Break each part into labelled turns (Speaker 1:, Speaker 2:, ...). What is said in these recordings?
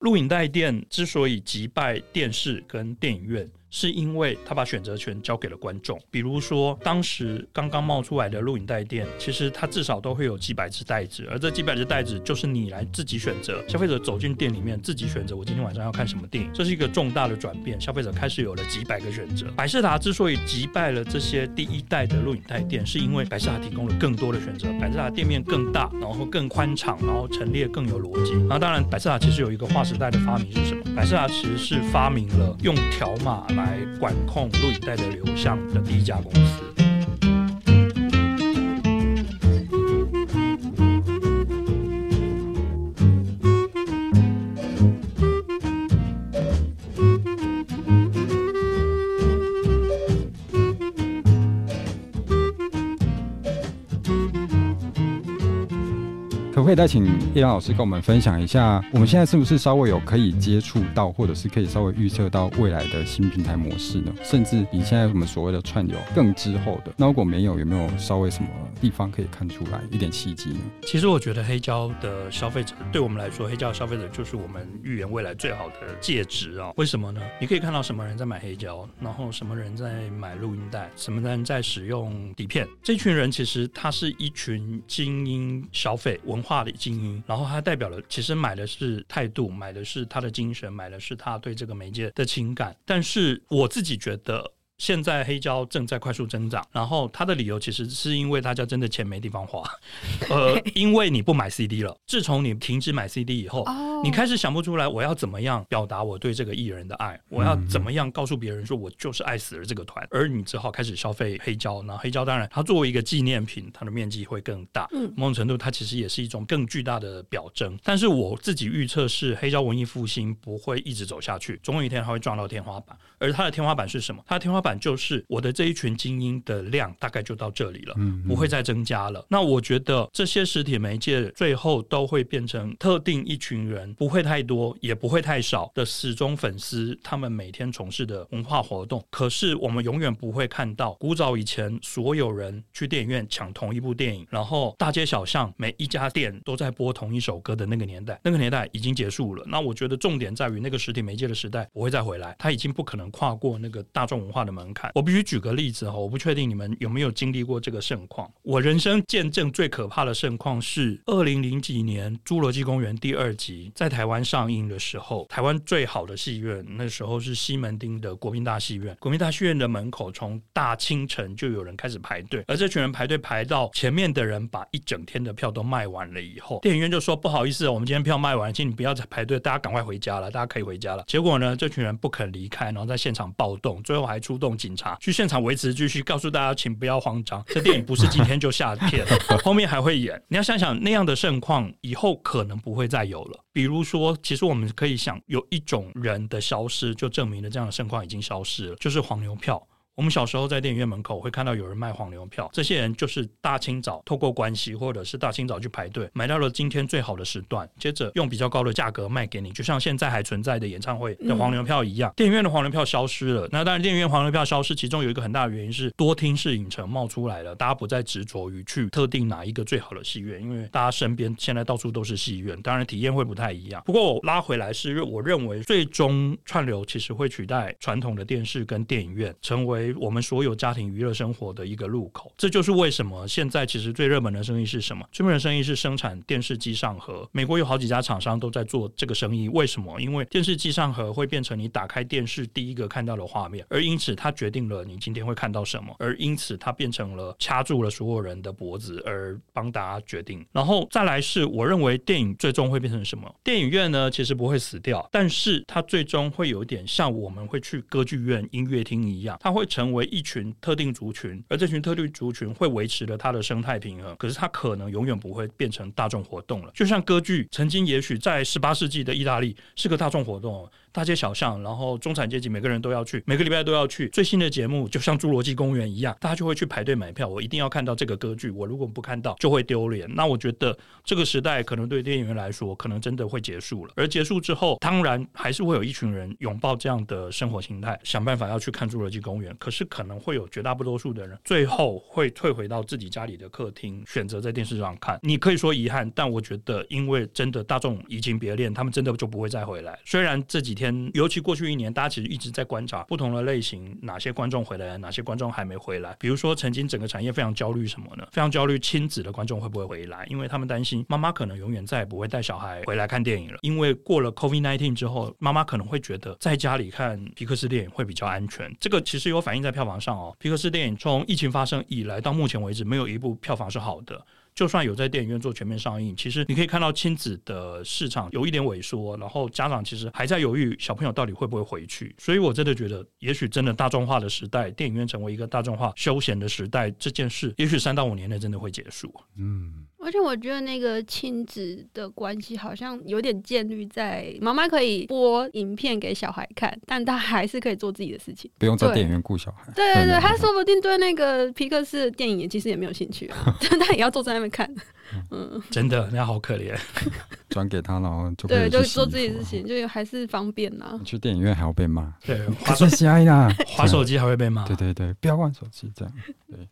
Speaker 1: 录影带店之所以击败电视跟电影院。是因为他把选择权交给了观众。比如说，当时刚刚冒出来的录影带店，其实它至少都会有几百只带子，而这几百只带子就是你来自己选择。消费者走进店里面，自己选择我今天晚上要看什么电影，这是一个重大的转变。消费者开始有了几百个选择。百视达之所以击败了这些第一代的录影带店，是因为百视达提供了更多的选择。百视达店面更大，然后更宽敞，然后陈列更有逻辑。然后当然，百视达其实有一个划时代的发明是什么？百视达其实是发明了用条码来管控录影带的流向的第一家公司。
Speaker 2: 可以再请叶良老师跟我们分享一下，我们现在是不是稍微有可以接触到，或者是可以稍微预测到未来的新平台模式呢？甚至比现在我们所谓的串流更之后的，那如果没有，有没有稍微什么地方可以看出来一点契机呢？
Speaker 1: 其实我觉得黑胶的消费者，对我们来说，黑胶消费者就是我们预言未来最好的介质啊。为什么呢？你可以看到什么人在买黑胶，然后什么人在买录音带，什么人在使用底片。这群人其实他是一群精英消费文化的精英，然后他代表了，其实买的是态度，买的是他的精神，买的是他对这个媒介的情感。但是我自己觉得。现在黑胶正在快速增长，然后它的理由其实是因为大家真的钱没地方花，呃，因为你不买 CD 了。自从你停止买 CD 以后，oh. 你开始想不出来我要怎么样表达我对这个艺人的爱，我要怎么样告诉别人说我就是爱死了这个团，而你只好开始消费黑胶。那黑胶当然它作为一个纪念品，它的面积会更大，某种程度它其实也是一种更巨大的表征。但是我自己预测是黑胶文艺复兴不会一直走下去，总有一天它会撞到天花板，而它的天花板是什么？它的天花板。就是我的这一群精英的量大概就到这里了，不会再增加了。那我觉得这些实体媒介最后都会变成特定一群人，不会太多，也不会太少的死忠粉丝，他们每天从事的文化活动。可是我们永远不会看到古早以前所有人去电影院抢同一部电影，然后大街小巷每一家店都在播同一首歌的那个年代。那个年代已经结束了。那我觉得重点在于那个实体媒介的时代不会再回来，它已经不可能跨过那个大众文化的门。门槛，我必须举个例子哈，我不确定你们有没有经历过这个盛况。我人生见证最可怕的盛况是二零零几年《侏罗纪公园》第二集在台湾上映的时候，台湾最好的戏院那时候是西门町的国民大戏院。国民大戏院的门口从大清晨就有人开始排队，而这群人排队排到前面的人把一整天的票都卖完了以后，电影院就说不好意思，我们今天票卖完，请你不要再排队，大家赶快回家了，大家可以回家了。结果呢，这群人不肯离开，然后在现场暴动，最后还出动。警察去现场维持秩序，告诉大家请不要慌张，这电影不是今天就下片，后面还会演。你要想想那样的盛况，以后可能不会再有了。比如说，其实我们可以想，有一种人的消失，就证明了这样的盛况已经消失了，就是黄牛票。我们小时候在电影院门口会看到有人卖黄牛票，这些人就是大清早透过关系或者是大清早去排队买到了今天最好的时段，接着用比较高的价格卖给你，就像现在还存在的演唱会的黄牛票一样。电影院的黄牛票消失了，那当然电影院黄牛票消失，其中有一个很大的原因是多厅式影城冒出来了，大家不再执着于去特定哪一个最好的戏院，因为大家身边现在到处都是戏院，当然体验会不太一样。不过我拉回来是，我认为最终串流其实会取代传统的电视跟电影院，成为我们所有家。庭娱乐生活的一个入口，这就是为什么现在其实最热门的生意是什么？最热门的生意是生产电视机上盒。美国有好几家厂商都在做这个生意。为什么？因为电视机上盒会变成你打开电视第一个看到的画面，而因此它决定了你今天会看到什么，而因此它变成了掐住了所有人的脖子，而帮大家决定。然后再来是，我认为电影最终会变成什么？电影院呢，其实不会死掉，但是它最终会有点像我们会去歌剧院、音乐厅一样，它会成成为一群。特定族群，而这群特定族群会维持了它的生态平衡，可是它可能永远不会变成大众活动了。就像歌剧曾经，也许在十八世纪的意大利是个大众活动。大街小巷，然后中产阶级每个人都要去，每个礼拜都要去。最新的节目就像《侏罗纪公园》一样，大家就会去排队买票。我一定要看到这个歌剧，我如果不看到就会丢脸。那我觉得这个时代可能对电影院来说，可能真的会结束了。而结束之后，当然还是会有一群人拥抱这样的生活形态，想办法要去看《侏罗纪公园》。可是可能会有绝大多数的人最后会退回到自己家里的客厅，选择在电视上看。你可以说遗憾，但我觉得，因为真的大众移情别恋，他们真的就不会再回来。虽然这几天，尤其过去一年，大家其实一直在观察不同的类型，哪些观众回来了，哪些观众还没回来。比如说，曾经整个产业非常焦虑什么呢？非常焦虑亲子的观众会不会回来，因为他们担心妈妈可能永远再也不会带小孩回来看电影了，因为过了 COVID-19 之后，妈妈可能会觉得在家里看皮克斯电影会比较安全。这个其实有反映在票房上哦。皮克斯电影从疫情发生以来到目前为止，没有一部票房是好的。就算有在电影院做全面上映，其实你可以看到亲子的市场有一点萎缩，然后家长其实还在犹豫小朋友到底会不会回去。所以我真的觉得，也许真的大众化的时代，电影院成为一个大众化休闲的时代，这件事也许三到五年内真的会结束。
Speaker 2: 嗯。
Speaker 3: 而且我觉得那个亲子的关系好像有点建立在妈妈可以播影片给小孩看，但他还是可以做自己的事情，
Speaker 2: 不用在电影院顾小孩。
Speaker 3: 对对对，他说不定对那个皮克斯的电影也其实也没有兴趣啊，但他也要坐在那边看。嗯，
Speaker 1: 真的，那好可怜。
Speaker 2: 转给他，然后就
Speaker 3: 对，就做自己的事情，就还是方便呐。
Speaker 2: 去电影院还要被骂，
Speaker 1: 对，
Speaker 2: 滑手机啊，
Speaker 1: 划手机还会被骂。
Speaker 2: 对对对，不要玩手机，这样对。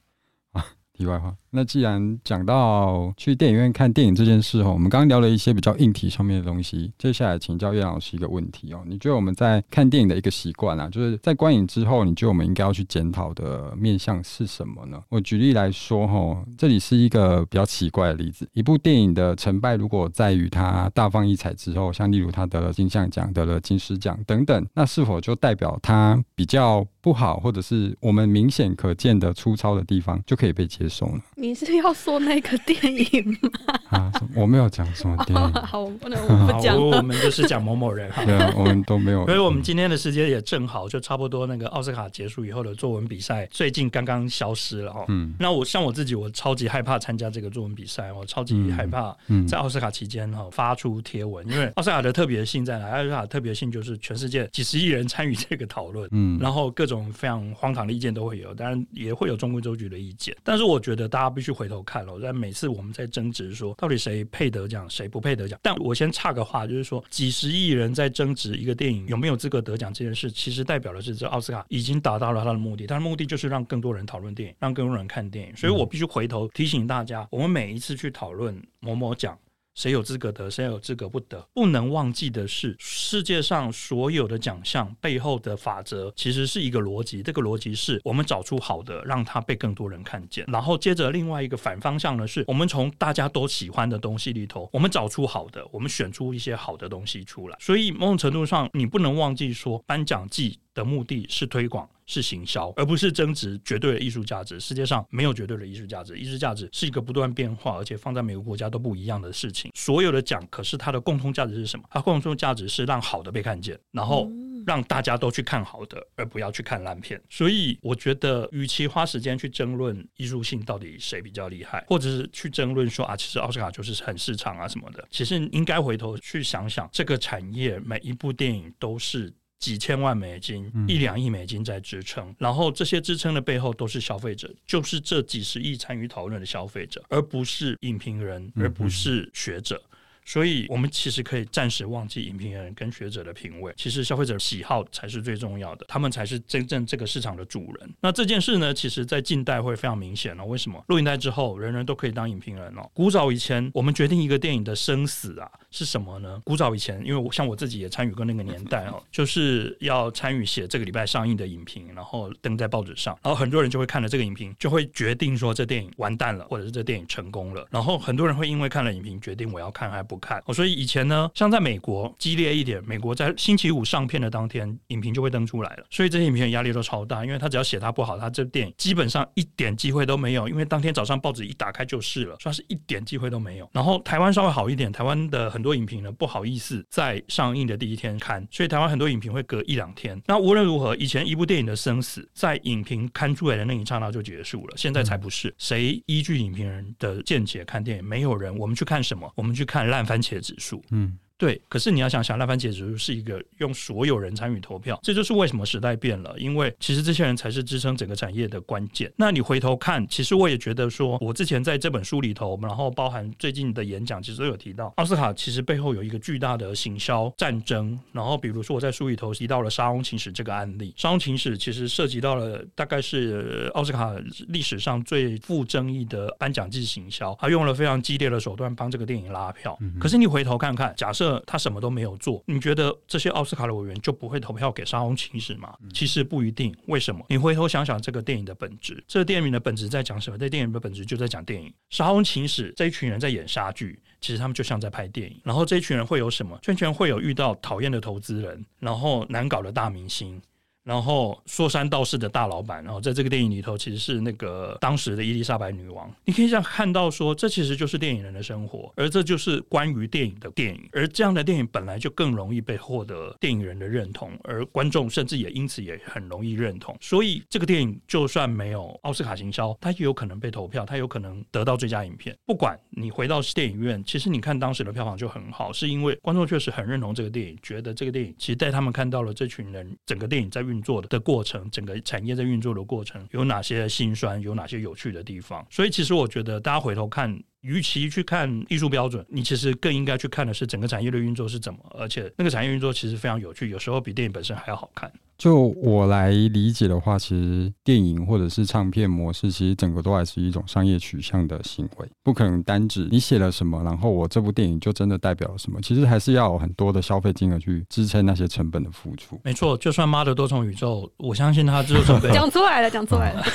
Speaker 2: 题外话，那既然讲到去电影院看电影这件事哦，我们刚刚聊了一些比较硬体上面的东西，接下来请教叶老师一个问题哦，你觉得我们在看电影的一个习惯啊，就是在观影之后，你觉得我们应该要去检讨的面向是什么呢？我举例来说哈，这里是一个比较奇怪的例子，一部电影的成败如果在于它大放异彩之后，像例如它得了金像奖、得了金狮奖等等，那是否就代表它比较不好，或者是我们明显可见的粗糙的地方就可以被接受了？
Speaker 3: 你是要说那个电影吗？
Speaker 2: 啊，我没有讲什么电影。
Speaker 3: 好，我不能我不讲。
Speaker 1: 我们就是讲某某人。
Speaker 2: 对啊，我们都没有。
Speaker 1: 所以我们今天的时间也正好，就差不多那个奥斯卡结束以后的作文比赛，最近刚刚消失了哈。嗯。那我像我自己，我超级害怕参加这个作文比赛，我超级害怕在奥斯卡期间哈发出贴文，因为 奥斯卡的特别性在哪？奥斯卡特别性就是全世界几十亿人参与这个讨论，嗯，然后各种非常荒唐的意见都会有，当然也会有中规中矩的意见，但是我觉得大家必须回头看了。在每次我们在争执说到底谁配得奖，谁不配得奖，但我先插个话，就是说几十亿人在争执一个电影有没有资格得奖这件事，其实代表的是这奥斯卡已经达到了他的目的，他的目的就是让更多人讨论电影，让更多人看电影。所以我必须回头提醒大家，我们每一次去讨论某某奖。谁有资格得，谁有资格不得？不能忘记的是，世界上所有的奖项背后的法则其实是一个逻辑。这个逻辑是我们找出好的，让它被更多人看见。然后接着另外一个反方向呢，是我们从大家都喜欢的东西里头，我们找出好的，我们选出一些好的东西出来。所以某种程度上，你不能忘记说，颁奖季的目的是推广。是行销，而不是增值绝对的艺术价值。世界上没有绝对的艺术价值，艺术价值是一个不断变化，而且放在每个国家都不一样的事情。所有的奖，可是它的共通价值是什么？它共通价值是让好的被看见，然后让大家都去看好的，而不要去看烂片。所以，我觉得，与其花时间去争论艺术性到底谁比较厉害，或者是去争论说啊，其实奥斯卡就是很市场啊什么的，其实应该回头去想想，这个产业每一部电影都是。几千万美金、一两亿美金在支撑，嗯、然后这些支撑的背后都是消费者，就是这几十亿参与讨论的消费者，而不是影评人，而不是学者。所以，我们其实可以暂时忘记影评人跟学者的品味，其实消费者喜好才是最重要的，他们才是真正这个市场的主人。那这件事呢，其实在近代会非常明显哦。为什么？录影带之后，人人都可以当影评人哦。古早以前，我们决定一个电影的生死啊，是什么呢？古早以前，因为我像我自己也参与过那个年代哦，就是要参与写这个礼拜上映的影评，然后登在报纸上，然后很多人就会看了这个影评，就会决定说这电影完蛋了，或者是这电影成功了。然后很多人会因为看了影评，决定我要看还不看哦。所以以前呢，像在美国激烈一点，美国在星期五上片的当天，影评就会登出来了。所以这些影评压力都超大，因为他只要写他不好，他这电影基本上一点机会都没有。因为当天早上报纸一打开就是了，算是一点机会都没有。然后台湾稍微好一点，台湾的很多影评呢不好意思在上映的第一天看，所以台湾很多影评会隔一两天。那无论如何，以前一部电影的生死在影评刊出来的那一刹那就结束了，现在才不是。谁依据影评人的见解看电影？没有人。我们去看什么？我们去看烂番茄指数。嗯。对，可是你要想想，赖番节只是一个用所有人参与投票，这就是为什么时代变了。因为其实这些人才是支撑整个产业的关键。那你回头看，其实我也觉得说，我之前在这本书里头，然后包含最近的演讲，其实都有提到奥斯卡其实背后有一个巨大的行销战争。然后比如说我在书里头提到了《沙翁情史》这个案例，《沙翁情史》其实涉及到了大概是奥斯卡历史上最富争议的颁奖季行销，他用了非常激烈的手段帮这个电影拉票。可是你回头看看，假设他什么都没有做，你觉得这些奥斯卡的委员就不会投票给《沙翁情史》吗？其实不一定。为什么？你回头想想这个电影的本质，这个电影的本质在讲什么？这电影的本质就在讲电影。《沙翁情史》这一群人在演杀剧，其实他们就像在拍电影。然后这一群人会有什么？圈圈会有遇到讨厌的投资人，然后难搞的大明星。然后说三道四的大老板，然后在这个电影里头，其实是那个当时的伊丽莎白女王。你可以这样看到说，这其实就是电影人的生活，而这就是关于电影的电影。而这样的电影本来就更容易被获得电影人的认同，而观众甚至也因此也很容易认同。所以这个电影就算没有奥斯卡行销，它也有可能被投票，它有可能得到最佳影片。不管你回到电影院，其实你看当时的票房就很好，是因为观众确实很认同这个电影，觉得这个电影其实带他们看到了这群人整个电影在运。做的过程，整个产业在运作的过程有哪些辛酸，有哪些有趣的地方？所以，其实我觉得大家回头看，与其去看艺术标准，你其实更应该去看的是整个产业的运作是怎么，而且那个产业运作其实非常有趣，有时候比电影本身还要好看。
Speaker 2: 就我来理解的话，其实电影或者是唱片模式，其实整个都还是一种商业取向的行为，不可能单指你写了什么，然后我这部电影就真的代表了什么。其实还是要有很多的消费金额去支撑那些成本的付出。
Speaker 1: 没错，就算妈的多重宇宙，我相信它制作成本
Speaker 3: 讲出来了，讲出来了。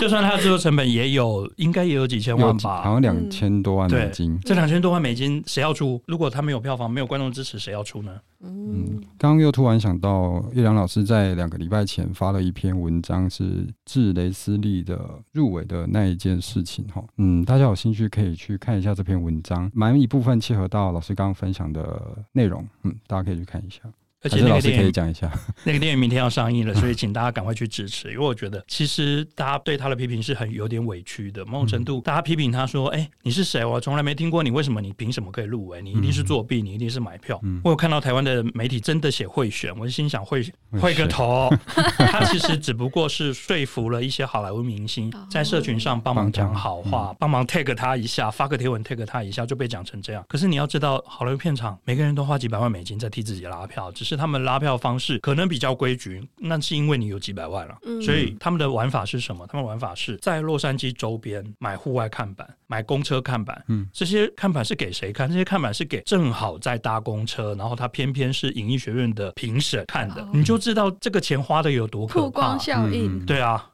Speaker 1: 就算它制作成本也有，应该也有几千万吧，
Speaker 2: 好像两千多万美金。
Speaker 1: 这两千多万美金谁要出？如果他没有票房，没有观众支持，谁要出呢？
Speaker 2: 嗯，刚刚又突然想到，叶良老师在两个礼拜前发了一篇文章，是致雷斯利的入围的那一件事情哈。嗯，大家有兴趣可以去看一下这篇文章，蛮一部分契合到老师刚刚分享的内容，嗯，大家可以去看一下。
Speaker 1: 而且那个电影
Speaker 2: 可以讲一下，
Speaker 1: 那个电影明天要上映了，所以 请大家赶快去支持。因为我觉得，其实大家对他的批评是很有点委屈的。某种程度，大家批评他说：“哎，你是谁？我从来没听过你，为什么你凭什么可以入围？你一定是作弊，你一定是买票。”我有看到台湾的媒体真的写贿选，我就心想：会会个头！他其实只不过是说服了一些好莱坞明星，在社群上帮忙讲好话，帮忙 tag 他一下，发个贴文 tag 他一下，就被讲成这样。可是你要知道，好莱坞片场每个人都花几百万美金在替自己拉票，只是他们拉票方。式可能比较规矩，那是因为你有几百万了，嗯、所以他们的玩法是什么？他们玩法是在洛杉矶周边买户外看板，买公车看板。嗯，这些看板是给谁看？这些看板是给正好在搭公车，然后他偏偏是影艺学院的评审看的，哦、你就知道这个钱花的有多可怕。曝
Speaker 3: 光效应，
Speaker 1: 嗯、对啊，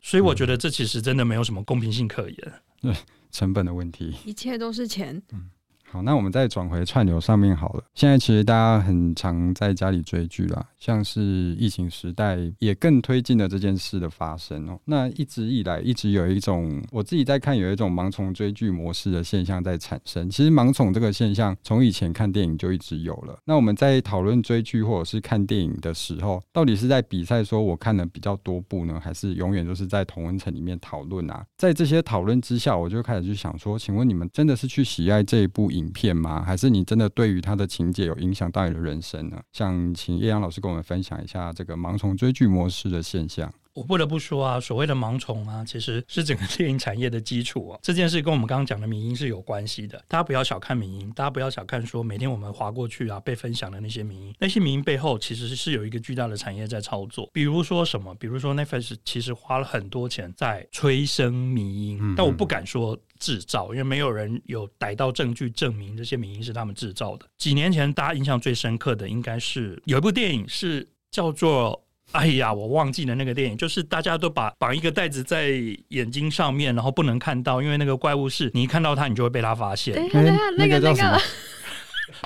Speaker 1: 所以我觉得这其实真的没有什么公平性可言。
Speaker 2: 对、嗯，成本的问题，
Speaker 3: 一切都是钱。嗯。
Speaker 2: 好，那我们再转回串流上面好了。现在其实大家很常在家里追剧啦，像是疫情时代也更推进了这件事的发生哦。那一直以来一直有一种我自己在看，有一种盲从追剧模式的现象在产生。其实盲从这个现象从以前看电影就一直有了。那我们在讨论追剧或者是看电影的时候，到底是在比赛说我看了比较多部呢，还是永远都是在同温层里面讨论啊？在这些讨论之下，我就开始去想说，请问你们真的是去喜爱这一部影影片吗？还是你真的对于它的情节有影响到你的人生呢？想请叶阳老师跟我们分享一下这个盲从追剧模式的现象。
Speaker 1: 我不得不说啊，所谓的盲从啊，其实是整个电影产业的基础啊。这件事跟我们刚刚讲的民音是有关系的。大家不要小看民音，大家不要小看说每天我们划过去啊被分享的那些民音，那些民音背后其实是有一个巨大的产业在操作。比如说什么？比如说 Netflix 其实花了很多钱在催生民音，嗯嗯，但我不敢说制造，因为没有人有逮到证据证明这些民音是他们制造的。几年前大家印象最深刻的应该是有一部电影是叫做。哎呀，我忘记了那个电影，就是大家都把绑一个袋子在眼睛上面，然后不能看到，因为那个怪物是你一看到它，你就会被它发现。
Speaker 3: 对，那个那个
Speaker 2: 叫什么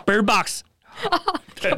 Speaker 1: ？Bird Box。对，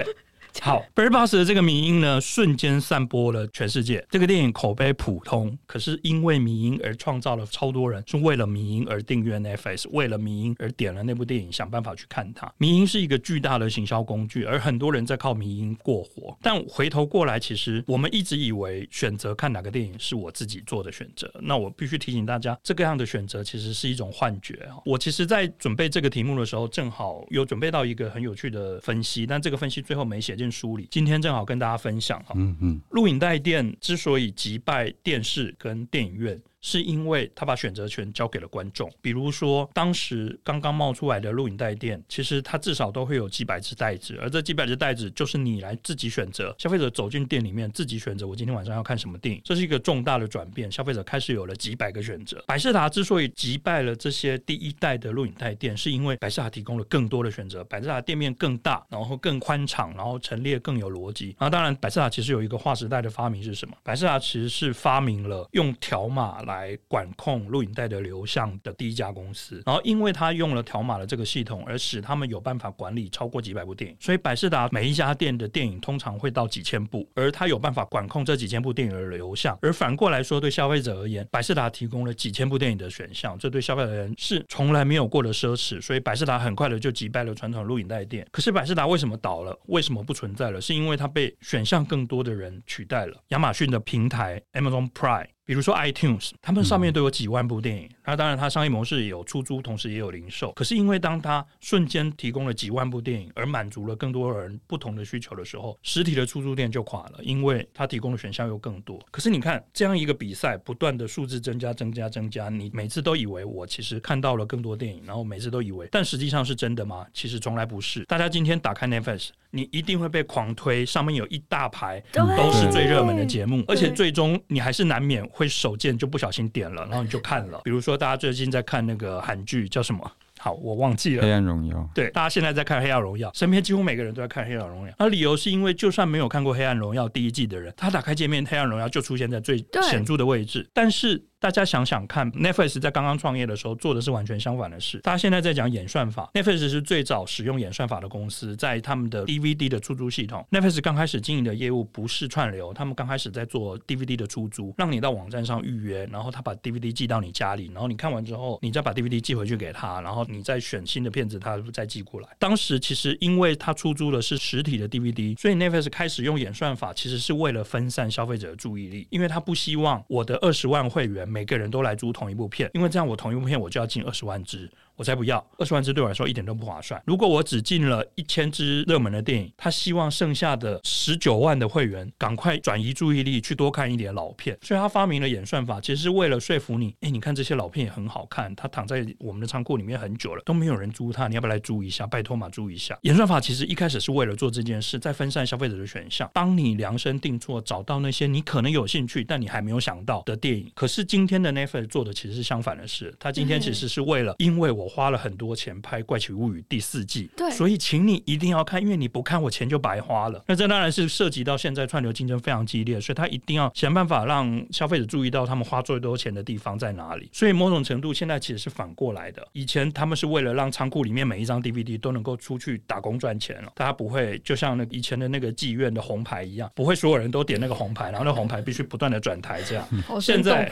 Speaker 1: 好，Bird Box 的这个迷因呢，瞬间散播了全世界。这个电影口碑普通，可是因为迷因而创造了超多人是为了迷因而订阅 Netflix，为了迷因而点了那部电影，想办法去看它。迷因是一个巨大的行销工具，而很多人在靠迷因过活。但回头过来，其实我们一直以为选择看哪个电影是我自己做的选择。那我必须提醒大家，这个样的选择其实是一种幻觉。我其实，在准备这个题目的时候，正好有准备到一个很有趣的分析，但这个分析最后没写进书里。今天正好跟大家分享哈。嗯嗯，录影带店之所以击败电视跟电影院。是因为他把选择权交给了观众。比如说，当时刚刚冒出来的录影带店，其实它至少都会有几百只袋子，而这几百只袋子就是你来自己选择。消费者走进店里面，自己选择我今天晚上要看什么电影，这是一个重大的转变。消费者开始有了几百个选择。百视达之所以击败了这些第一代的录影带店，是因为百视达提供了更多的选择。百视达店面更大，然后更宽敞，然后陈列更有逻辑。然后当然，百视达其实有一个划时代的发明是什么？百视达其实是发明了用条码来管控录影带的流向的第一家公司，然后因为他用了条码的这个系统，而使他们有办法管理超过几百部电影。所以百视达每一家店的电影通常会到几千部，而他有办法管控这几千部电影的流向。而反过来说，对消费者而言，百视达提供了几千部电影的选项，这对消费者而言是从来没有过的奢侈。所以百视达很快的就击败了传统录影带店。可是百视达为什么倒了？为什么不存在了？是因为它被选项更多的人取代了。亚马逊的平台 Amazon Prime。比如说 iTunes，他们上面都有几万部电影。那当然，它商业模式也有出租，同时也有零售。可是因为当它瞬间提供了几万部电影，而满足了更多人不同的需求的时候，实体的出租店就垮了，因为它提供的选项又更多。可是你看，这样一个比赛，不断的数字增加、增加、增加，你每次都以为我其实看到了更多电影，然后每次都以为，但实际上是真的吗？其实从来不是。大家今天打开 Netflix，你一定会被狂推，上面有一大排都是最热门的节目，而且最终你还是难免。会手贱就不小心点了，然后你就看了。比如说，大家最近在看那个韩剧叫什么？好，我忘记了。
Speaker 2: 黑暗荣耀。
Speaker 1: 对，大家现在在看《黑暗荣耀》，身边几乎每个人都在看《黑暗荣耀》。而理由是因为，就算没有看过《黑暗荣耀》第一季的人，他打开界面，《黑暗荣耀》就出现在最显著的位置。但是。大家想想看，Netflix 在刚刚创业的时候做的是完全相反的事。大家现在在讲演算法，Netflix 是最早使用演算法的公司，在他们的 DVD 的出租系统。Netflix 刚开始经营的业务不是串流，他们刚开始在做 DVD 的出租，让你到网站上预约，然后他把 DVD 寄到你家里，然后你看完之后，你再把 DVD 寄回去给他，然后你再选新的片子，他再寄过来。当时其实因为他出租的是实体的 DVD，所以 Netflix 开始用演算法，其实是为了分散消费者的注意力，因为他不希望我的二十万会员每个人都来租同一部片，因为这样我同一部片我就要进二十万支。我才不要二十万支，对我来说一点都不划算。如果我只进了一千支热门的电影，他希望剩下的十九万的会员赶快转移注意力去多看一点老片，所以他发明了演算法，其实是为了说服你。哎，你看这些老片也很好看，它躺在我们的仓库里面很久了，都没有人租它，你要不要来租一下？拜托嘛，租一下。演算法其实一开始是为了做这件事，在分散消费者的选项，帮你量身定做，找到那些你可能有兴趣但你还没有想到的电影。可是今天的 Netflix 做的其实是相反的事，他今天其实是为了，因为我花了很多钱。拍《怪奇物语》第四季，对，所以请你一定要看，因为你不看，我钱就白花了。那这当然是涉及到现在串流竞争非常激烈，所以他一定要想办法让消费者注意到他们花最多钱的地方在哪里。所以某种程度，现在其实是反过来的。以前他们是为了让仓库里面每一张 DVD 都能够出去打工赚钱了，大家不会就像那以前的那个妓院的红牌一样，不会所有人都点那个红牌，然后那红牌必须不断的转台这样。现在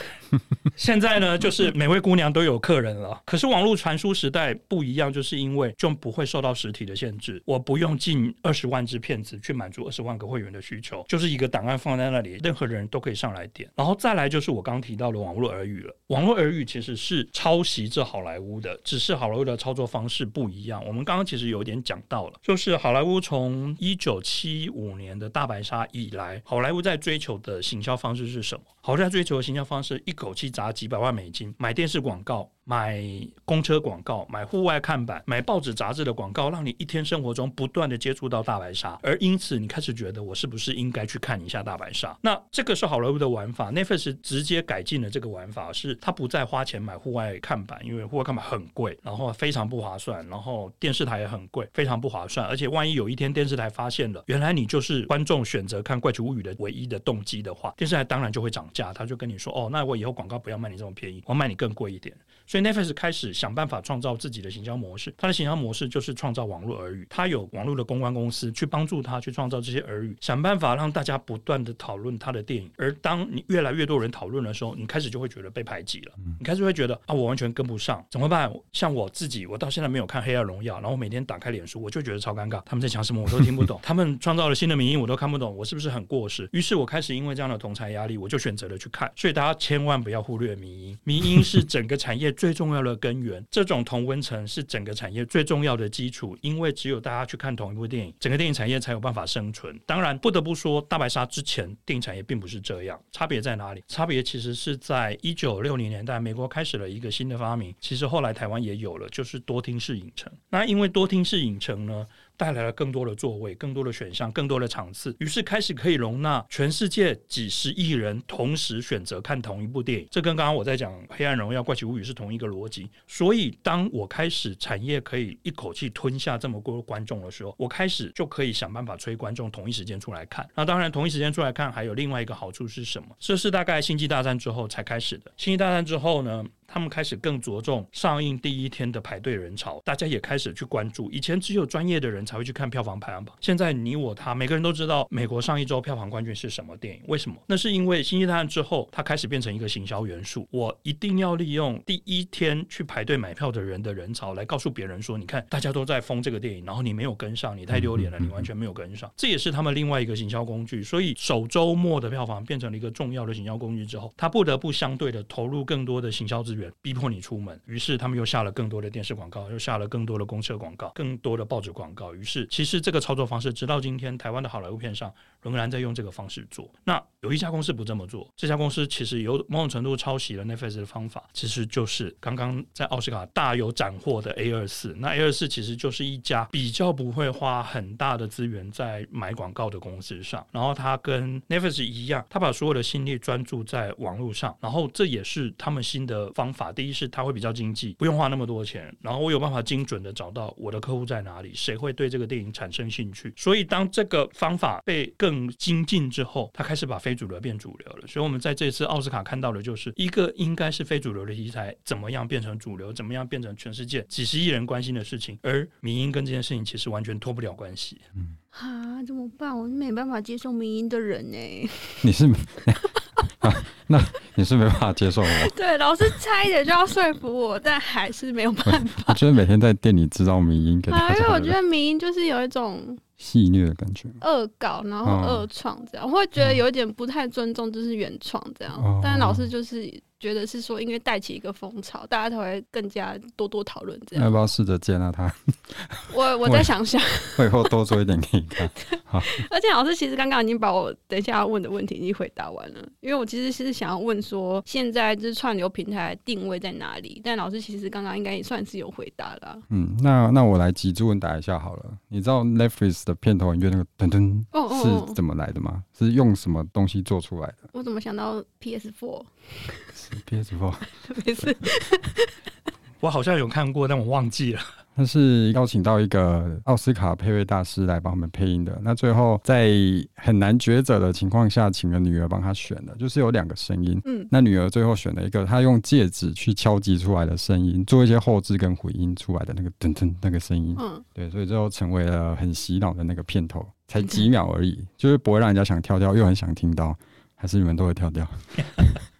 Speaker 1: 现在呢，就是每位姑娘都有客人了。可是网络传输时代不一样，就是因为就不会受到实体的限制，我不用进二十万支片子去满足二十万个会员的需求，就是一个档案放在那里，任何人都可以上来点。然后再来就是我刚刚提到的网络耳语了，网络耳语其实是抄袭这好莱坞的，只是好莱坞的操作方式不一样。我们刚刚其实有点讲到了，就是好莱坞从一九七五年的大白鲨以来，好莱坞在追求的行销方式是什么？好莱坞在追求的行销方式，一口气砸几百万美金买电视广告。买公车广告，买户外看板，买报纸杂志的广告，让你一天生活中不断的接触到大白鲨，而因此你开始觉得我是不是应该去看一下大白鲨？那这个是好莱坞的玩法，Netflix 直接改进了这个玩法，是他不再花钱买户外看板，因为户外看板很贵，然后非常不划算，然后电视台也很贵，非常不划算，而且万一有一天电视台发现了，原来你就是观众选择看怪奇物语的唯一的动机的话，电视台当然就会涨价，他就跟你说，哦，那我以后广告不要卖你这么便宜，我卖你更贵一点。所以 Netflix 开始想办法法创造自己的行销模式。他的行销模式就是创造网络耳语，他有网络的公关公司去帮助他去创造这些耳语，想办法让大家不断的讨论他的电影。而当你越来越多人讨论的时候，你开始就会觉得被排挤了，你开始会觉得啊，我完全跟不上，怎么办？像我自己，我到现在没有看《黑暗荣耀》，然后每天打开脸书，我就觉得超尴尬，他们在讲什么我都听不懂，他们创造了新的名义我都看不懂，我是不是很过时？于是我开始因为这样的同侪压力，我就选择了去看。所以大家千万不要忽略迷音，迷音是整个产业最重要的根源，这种同温层是整个产业最重要的基础，因为只有大家去看同一部电影，整个电影产业才有办法生存。当然，不得不说，大白鲨之前电影产业并不是这样，差别在哪里？差别其实是在一九六零年代，美国开始了一个新的发明，其实后来台湾也有了，就是多厅式影城。那因为多厅式影城呢，带来了更多的座位、更多的选项、更多的场次，于是开始可以容纳全世界几十亿人同时选择看同一部电影。这跟刚刚我在讲《黑暗荣耀》《怪奇物语》是同一个逻辑。所以，当我开始产业可以一口气吞下这么多观众的时候，我开始就可以想办法催观众同一时间出来看。那当然，同一时间出来看还有另外一个好处是什么？这是大概《星际大战》之后才开始的。《星际大战》之后呢？他们开始更着重上映第一天的排队人潮，大家也开始去关注。以前只有专业的人才会去看票房排行榜，现在你我他每个人都知道美国上一周票房冠军是什么电影。为什么？那是因为《星际大战》之后，它开始变成一个行销元素。我一定要利用第一天去排队买票的人的人潮来告诉别人说：“你看，大家都在疯这个电影，然后你没有跟上，你太丢脸了，你完全没有跟上。”这也是他们另外一个行销工具。所以首周末的票房变成了一个重要的行销工具之后，他不得不相对的投入更多的行销资源，逼迫你出。门，于是他们又下了更多的电视广告，又下了更多的公车广告，更多的报纸广告。于是，其实这个操作方式，直到今天，台湾的好莱坞片上仍然在用这个方式做。那有一家公司不这么做，这家公司其实有某种程度抄袭了 Netflix 的方法，其实就是刚刚在奥斯卡大有斩获的 A 二四。那 A 二四其实就是一家比较不会花很大的资源在买广告的公司上，然后他跟 Netflix 一样，他把所有的心力专注在网络上，然后这也是他们新的方法。第一是它会比较经济，不用花那么多钱，然后我有办法精准的找到我的客户在哪里，谁会对这个电影产生兴趣。所以当这个方法被更精进之后，他开始把非主流变主流了。所以我们在这次奥斯卡看到的就是一个应该是非主流的题材，怎么样变成主流，怎么样变成全世界几十亿人关心的事情。而民音跟这件事情其实完全脱不了关系。
Speaker 3: 嗯，啊，怎么办？我是没办法接受民音的人呢。
Speaker 2: 你是？啊，那你是没办法接受我？
Speaker 3: 对，老师差一点就要说服我，但还是没有办法。
Speaker 2: 我觉得每天在店里制造迷音给
Speaker 3: 啊，因为我觉得迷音就是有一种
Speaker 2: 戏虐的感觉，
Speaker 3: 恶搞然后恶创这样，我会觉得有点不太尊重，就是原创这样。哦、但老师就是。觉得是说，因为带起一个风潮，大家才会更加多多讨论这样。
Speaker 2: 要不要试着接纳他？
Speaker 3: 我我再想想，
Speaker 2: 我以后多做一点给你看。好，
Speaker 3: 而且老师其实刚刚已经把我等一下要问的问题已经回答完了，因为我其实是想要问说，现在就是串流平台定位在哪里？但老师其实刚刚应该也算是有回答了。
Speaker 2: 嗯，那那我来急住问答一下好了。你知道 Netflix 的片头音乐那个噔噔是怎么来的吗？是用什么东西做出来的？
Speaker 3: 我怎么想到 PS4？
Speaker 2: PS4
Speaker 3: 没事，
Speaker 1: 我好像有看过，但我忘记了。
Speaker 2: 他是邀请到一个奥斯卡配乐大师来帮我们配音的。那最后在很难抉择的情况下，请了女儿帮他选的，就是有两个声音。嗯，那女儿最后选了一个，她用戒指去敲击出来的声音，做一些后置跟回音出来的那个噔噔那个声音。嗯，对，所以最后成为了很洗脑的那个片头，才几秒而已，就是不会让人家想跳掉，又很想听到，还是你们都会跳掉？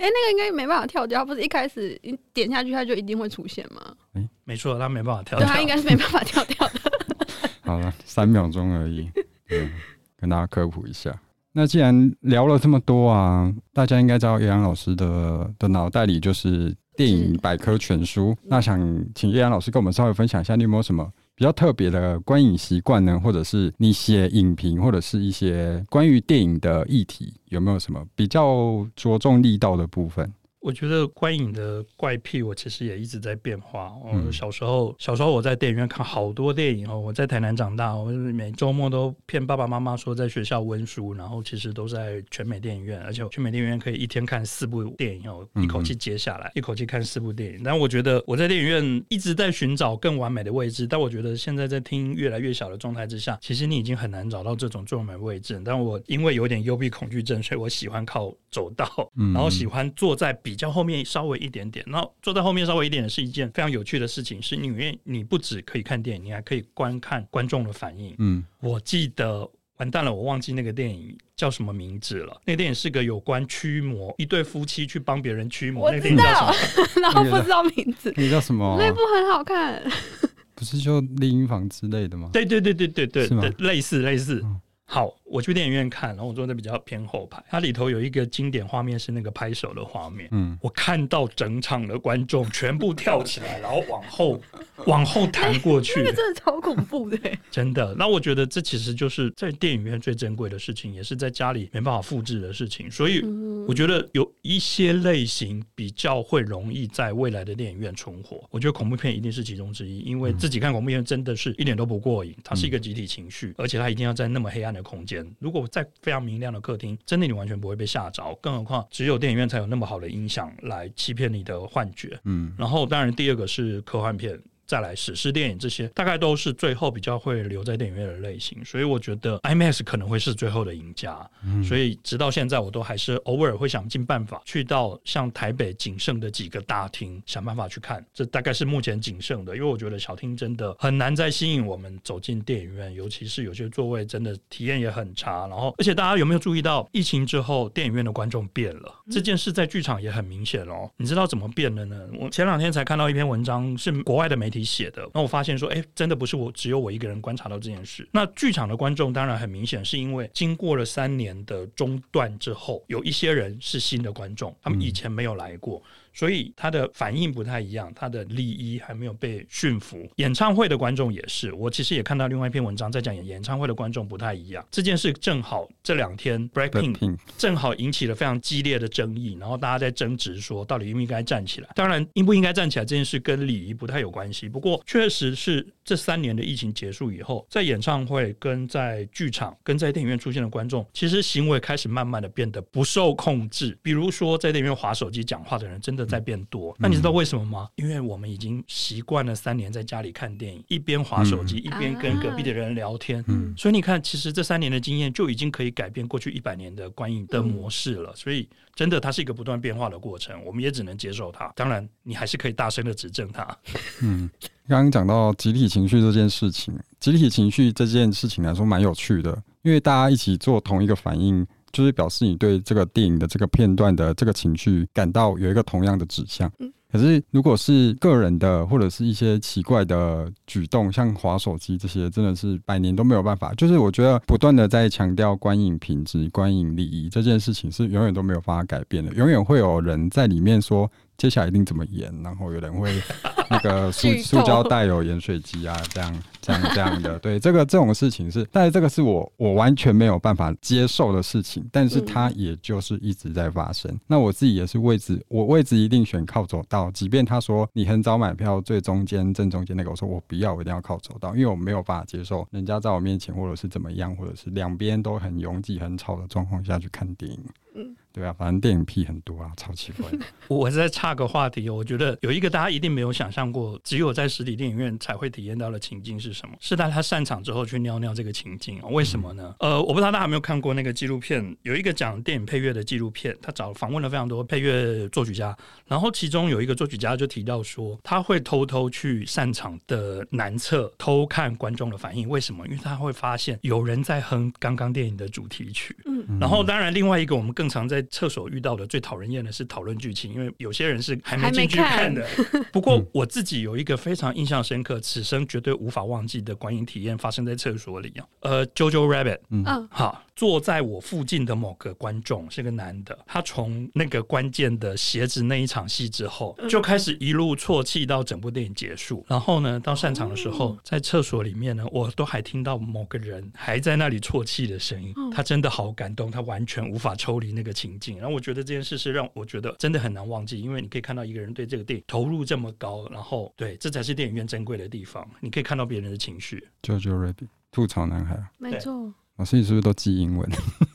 Speaker 3: 哎、欸，那个应该没办法跳掉，不是一开始你点下去它就一定会出现吗？哎、欸，
Speaker 1: 没错，它没办法跳掉，
Speaker 3: 它应该是没办法跳掉的。
Speaker 2: 好了，三秒钟而已，嗯，跟大家科普一下。那既然聊了这么多啊，大家应该知道叶阳老师的的脑袋里就是电影百科全书。那想请叶阳老师跟我们稍微分享一下，你有没有什么？比较特别的观影习惯呢，或者是你写影评，或者是一些关于电影的议题，有没有什么比较着重力道的部分？
Speaker 1: 我觉得观影的怪癖，我其实也一直在变化。嗯，小时候，小时候我在电影院看好多电影哦。我在台南长大，我每周末都骗爸爸妈妈说在学校温书，然后其实都在全美电影院，而且全美电影院可以一天看四部电影哦，一口气接下来，一口气看四部电影。但我觉得我在电影院一直在寻找更完美的位置，但我觉得现在在听越来越小的状态之下，其实你已经很难找到这种最完美位置。但我因为有点幽闭恐惧症，所以我喜欢靠走道，然后喜欢坐在比比较后面稍微一点点。然后坐在后面稍微一点点是一件非常有趣的事情，是你因为你不只可以看电影，你还可以观看观众的反应。嗯，我记得完蛋了，我忘记那个电影叫什么名字了。那个电影是个有关驱魔，一对夫妻去帮别人驱魔。
Speaker 3: 我知道，然后不知道名字。
Speaker 2: 那叫什么？
Speaker 3: 那部很好看。
Speaker 2: 不是就丽婴房之类的吗？
Speaker 1: 对对对对对对，是吗？类似类似。嗯好，我去电影院看，然后我坐在比较偏后排。它里头有一个经典画面是那个拍手的画面，嗯，我看到整场的观众全部跳起来，然后往后 往后弹过去，
Speaker 3: 那个真的超恐怖的，
Speaker 1: 真的。那我觉得这其实就是在电影院最珍贵的事情，也是在家里没办法复制的事情。所以我觉得有一些类型比较会容易在未来的电影院存活。我觉得恐怖片一定是其中之一，因为自己看恐怖片真的是一点都不过瘾，它是一个集体情绪，而且它一定要在那么黑暗的。空间，如果在非常明亮的客厅，真的你完全不会被吓着。更何况只有电影院才有那么好的音响来欺骗你的幻觉。嗯，然后当然第二个是科幻片。再来史诗电影这些，大概都是最后比较会留在电影院的类型，所以我觉得 IMAX 可能会是最后的赢家。嗯，所以直到现在，我都还是偶尔会想尽办法去到像台北仅剩的几个大厅，想办法去看。这大概是目前仅剩的，因为我觉得小厅真的很难再吸引我们走进电影院，尤其是有些座位真的体验也很差。然后，而且大家有没有注意到，疫情之后电影院的观众变了？这件事在剧场也很明显哦。你知道怎么变的呢？我前两天才看到一篇文章，是国外的媒体。写的，那我发现说，哎，真的不是我只有我一个人观察到这件事。那剧场的观众当然很明显，是因为经过了三年的中断之后，有一些人是新的观众，他们以前没有来过。所以他的反应不太一样，他的礼仪还没有被驯服。演唱会的观众也是，我其实也看到另外一篇文章在讲演演唱会的观众不太一样。这件事正好这两天 breaking 正好引起了非常激烈的争议，然后大家在争执说到底应不应该站起来。当然，应不应该站起来这件事跟礼仪不太有关系。不过确实是这三年的疫情结束以后，在演唱会跟在剧场跟在电影院出现的观众，其实行为开始慢慢的变得不受控制。比如说在电影院滑手机讲话的人，真的。在变多，那你知道为什么吗？因为我们已经习惯了三年在家里看电影，一边划手机，一边跟隔壁的人聊天。嗯，所以你看，其实这三年的经验就已经可以改变过去一百年的观影的模式了。所以，真的，它是一个不断变化的过程，我们也只能接受它。当然，你还是可以大声的指正它。
Speaker 2: 嗯，刚刚讲到集体情绪这件事情，集体情绪这件事情来说蛮有趣的，因为大家一起做同一个反应。就是表示你对这个电影的这个片段的这个情绪感到有一个同样的指向。可是如果是个人的或者是一些奇怪的举动，像划手机这些，真的是百年都没有办法。就是我觉得不断的在强调观影品质、观影礼仪这件事情是永远都没有办法改变的，永远会有人在里面说。接下来一定怎么演，然后有人会 那个塑塑胶袋有盐水机啊，这样 这样这样的，对，这个这种事情是，但是这个是我我完全没有办法接受的事情，但是它也就是一直在发生。嗯、那我自己也是位置，我位置一定选靠走道，即便他说你很早买票最中间正中间那个，我说我不要，我一定要靠走道，因为我没有办法接受人家在我面前或者是怎么样，或者是两边都很拥挤很吵的状况下去看电影。嗯。对啊，反正电影屁很多啊，超奇怪的。
Speaker 1: 我再岔个话题，我觉得有一个大家一定没有想象过，只有在实体电影院才会体验到的情境是什么？是在他散场之后去尿尿这个情境。为什么呢？呃，我不知道大家有没有看过那个纪录片，有一个讲电影配乐的纪录片，他找访问了非常多配乐作曲家，然后其中有一个作曲家就提到说，他会偷偷去散场的南侧偷看观众的反应。为什么？因为他会发现有人在哼刚刚电影的主题曲。嗯，然后当然另外一个我们更常在厕所遇到的最讨人厌的是讨论剧情，因为有些人是还没进去看的。看不过我自己有一个非常印象深刻、此生绝对无法忘记的观影体验，发生在厕所里啊。呃，Jojo Rabbit，嗯，好。坐在我附近的某个观众是个男的，他从那个关键的鞋子那一场戏之后，就开始一路啜泣到整部电影结束。然后呢，到散场的时候，在厕所里面呢，我都还听到某个人还在那里啜泣的声音。他真的好感动，他完全无法抽离那个情境。然后我觉得这件事是让我觉得真的很难忘记，因为你可以看到一个人对这个电影投入这么高，然后对，这才是电影院珍贵的地方。你可以看到别人的情绪。
Speaker 2: Jojo Rabbit，吐槽男孩，
Speaker 3: 没错。
Speaker 2: 老师，你是不是都记英文？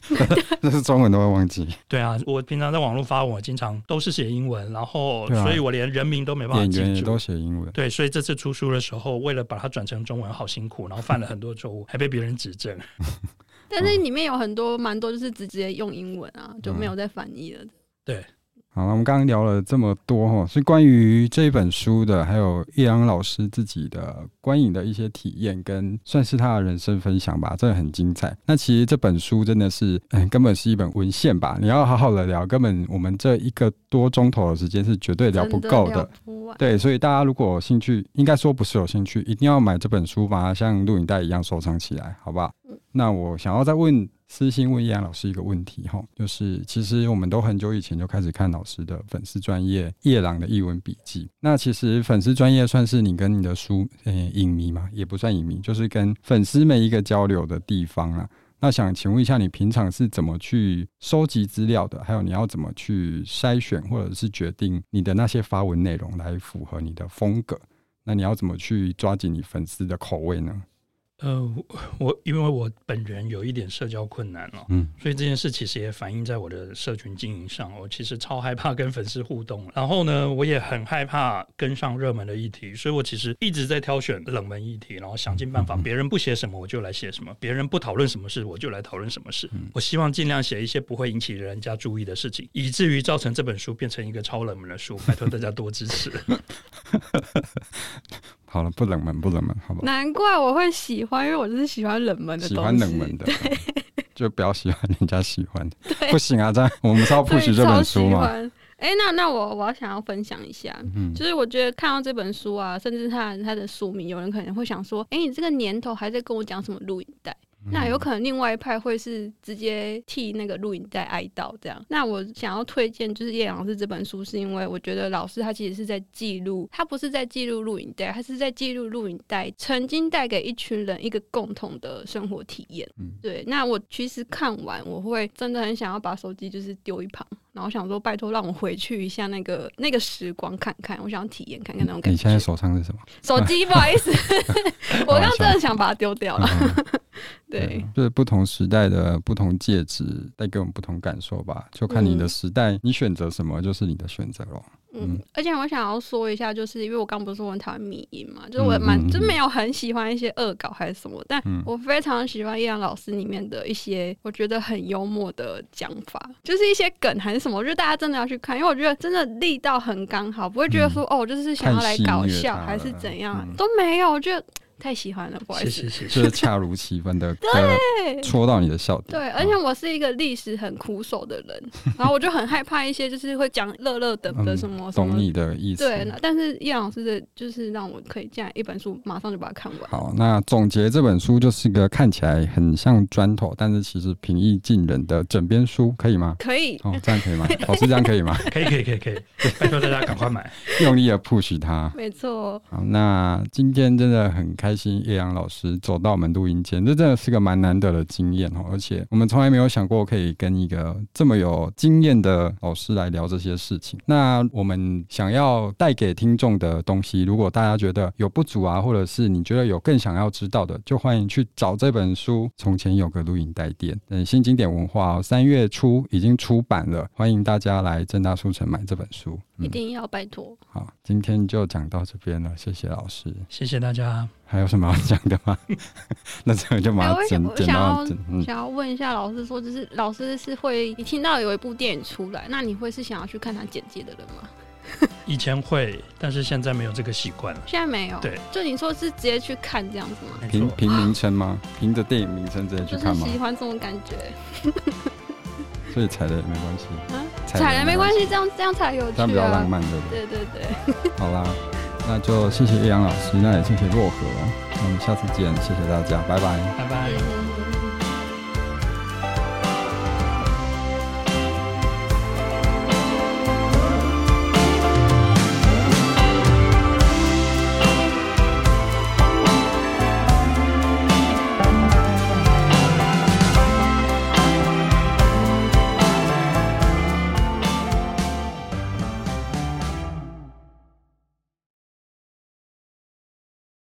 Speaker 2: 那是中文都会忘记。
Speaker 1: 对啊，我平常在网络发文，我经常都是写英文，然后，所以我连人名都没办法记住。演员也
Speaker 2: 都写英文。
Speaker 1: 对，所以这次出书的时候，为了把它转成中文，好辛苦，然后犯了很多错误，还被别人指正。
Speaker 3: 但是里面有很多蛮多，就是直接用英文啊，就没有再翻译了。
Speaker 1: 对。
Speaker 2: 好，那我们刚刚聊了这么多哈，是关于这一本书的，还有叶阳老师自己的观影的一些体验，跟算是他的人生分享吧，真的很精彩。那其实这本书真的是，嗯，根本是一本文献吧？你要好好的聊，根本我们这一个多钟头的时间是绝对聊不够的。的对，所以大家如果有兴趣，应该说不是有兴趣，一定要买这本书，把它像录影带一样收藏起来，好不好？嗯、那我想要再问。私心问叶扬老师一个问题哈，就是其实我们都很久以前就开始看老师的粉丝专业叶朗的译文笔记。那其实粉丝专业算是你跟你的书，呃，影迷嘛，也不算影迷，就是跟粉丝们一个交流的地方啦。那想请问一下，你平常是怎么去收集资料的？还有你要怎么去筛选，或者是决定你的那些发文内容来符合你的风格？那你要怎么去抓紧你粉丝的口味呢？
Speaker 1: 呃，我因为我本人有一点社交困难了，嗯，所以这件事其实也反映在我的社群经营上。我其实超害怕跟粉丝互动，然后呢，我也很害怕跟上热门的议题，所以我其实一直在挑选冷门议题，然后想尽办法，别人不写什么我就来写什么，别人不讨论什么事我就来讨论什么事。我希望尽量写一些不会引起人家注意的事情，以至于造成这本书变成一个超冷门的书。拜托大家多支持。
Speaker 2: 好了，不冷门，不冷门，好不好？
Speaker 3: 难怪我会喜欢，因为我就是喜欢冷门的。
Speaker 2: 喜欢冷门的，就不要喜欢人家喜欢的。不行啊，这样我们是要 push 这本书吗？
Speaker 3: 哎、欸，那那我我要想要分享一下，嗯，就是我觉得看到这本书啊，甚至他他的书名，有人可能会想说，哎、欸，你这个年头还在跟我讲什么录影带？那有可能另外一派会是直接替那个录影带哀悼这样。那我想要推荐就是叶老师这本书，是因为我觉得老师他其实是在记录，他不是在记录录影带，他是在记录录影带曾经带给一群人一个共同的生活体验。嗯，对。那我其实看完，我会真的很想要把手机就是丢一旁，然后想说拜托让我回去一下那个 那个时光看看，我想体验看看那种感觉。
Speaker 2: 你现在手上是什么？
Speaker 3: 手机，不好意思，我刚刚真的想把它丢掉了。对，
Speaker 2: 就是不同时代的不同介质带给我们不同感受吧，就看你的时代，嗯、你选择什么就是你的选择咯。
Speaker 3: 嗯，而且我想要说一下，就是因为我刚不是说我很讨厌迷音嘛，就是我蛮、嗯、就没有很喜欢一些恶搞还是什么，但我非常喜欢叶阳老师里面的一些我觉得很幽默的讲法，就是一些梗还是什么，我觉得大家真的要去看，因为我觉得真的力道很刚好，不会觉得说、嗯、哦，就是想要来搞笑还是怎样，嗯、都没有，我觉得。太喜欢了，不好意思，
Speaker 2: 就是恰如其分的，对，戳到你的笑点。
Speaker 3: 对，而且我是一个历史很苦手的人，然后我就很害怕一些就是会讲乐乐等的什么什么。
Speaker 2: 懂你的意思。
Speaker 3: 对，但是叶老师的，就是让我可以这样一本书马上就把它看完。
Speaker 2: 好，那总结这本书就是个看起来很像砖头，但是其实平易近人的枕边书，可以吗？
Speaker 3: 可以。
Speaker 2: 哦，这样可以吗？老师这样可以吗？
Speaker 1: 可以，可以，可以，可以。拜托大家赶快买，
Speaker 2: 用力的 push 它。
Speaker 3: 没错。
Speaker 2: 好，那今天真的很开开心，叶阳老师走到我们录音间，这真的是个蛮难得的经验哦。而且我们从来没有想过可以跟一个这么有经验的老师来聊这些事情。那我们想要带给听众的东西，如果大家觉得有不足啊，或者是你觉得有更想要知道的，就欢迎去找这本书《从前有个录影带店》。嗯，新经典文化三月初已经出版了，欢迎大家来正大书城买这本书。
Speaker 3: 一定要拜托。
Speaker 2: 好，今天就讲到这边了，谢谢老师，
Speaker 1: 谢谢大家。
Speaker 2: 还有什么要讲的吗？那这个就马上剪剪到。
Speaker 3: 想要问一下老师，说就是老师是会你听到有一部电影出来，那你会是想要去看他简介的人吗？
Speaker 1: 以前会，但是现在没有这个习惯了。
Speaker 3: 现在没有。对，就你说是直接去看这样子吗？
Speaker 2: 凭凭名称吗？凭着电影名称直接去看吗？
Speaker 3: 喜欢这种感觉。
Speaker 2: 所以踩的也没关系。啊，
Speaker 3: 踩的没关系，这样这样才有趣，
Speaker 2: 这样比较浪漫的。
Speaker 3: 对对对。
Speaker 2: 好啦。那就谢谢易阳老师，那也谢谢洛河，那我们下次见，谢谢大家，拜拜，
Speaker 1: 拜拜。